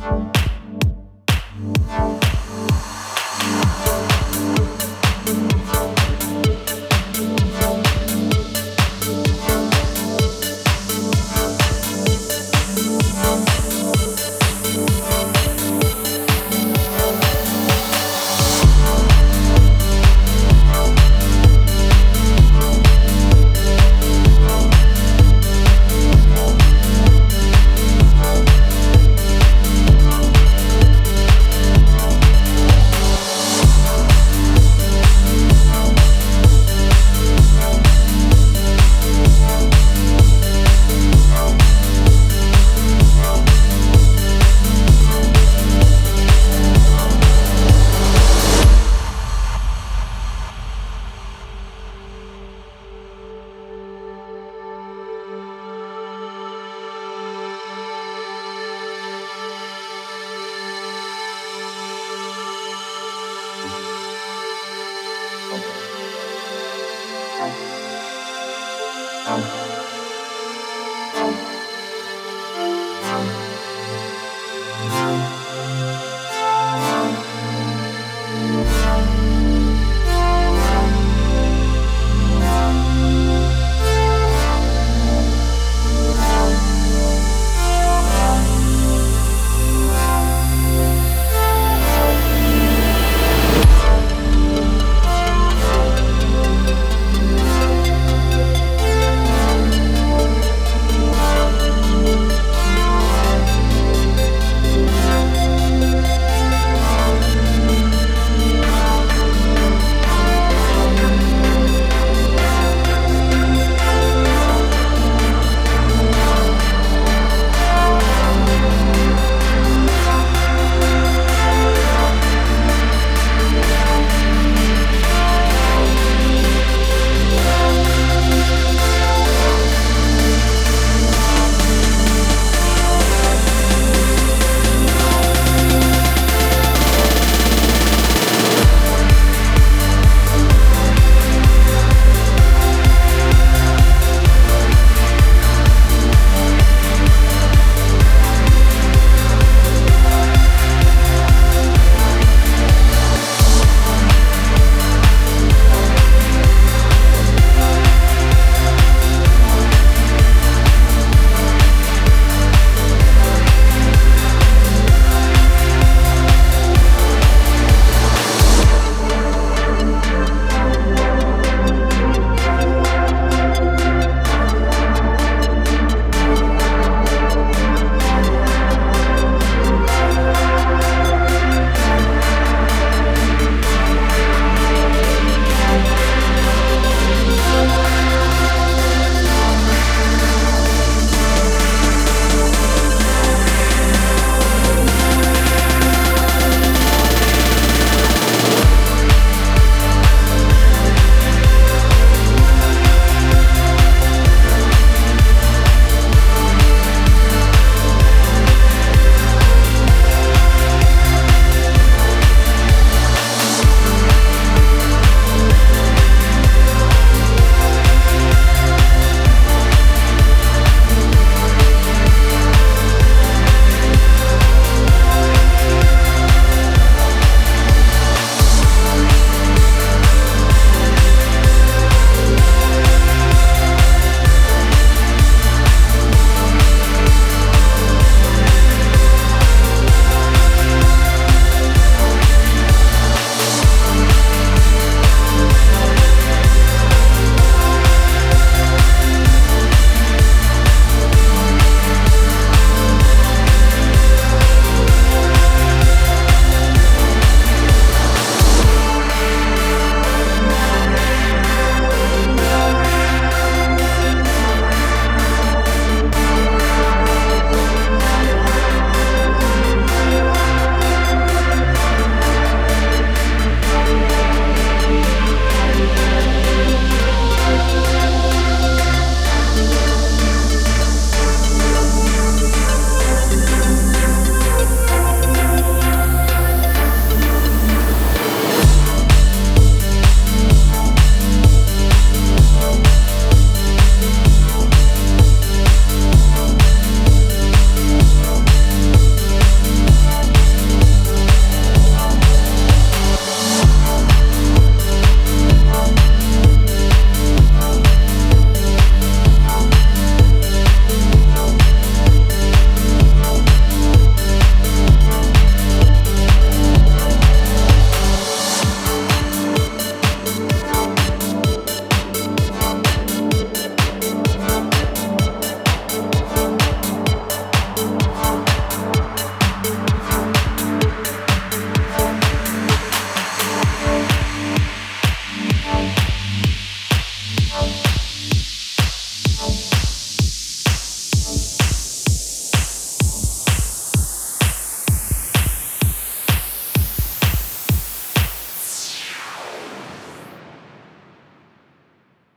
Bye. Bye.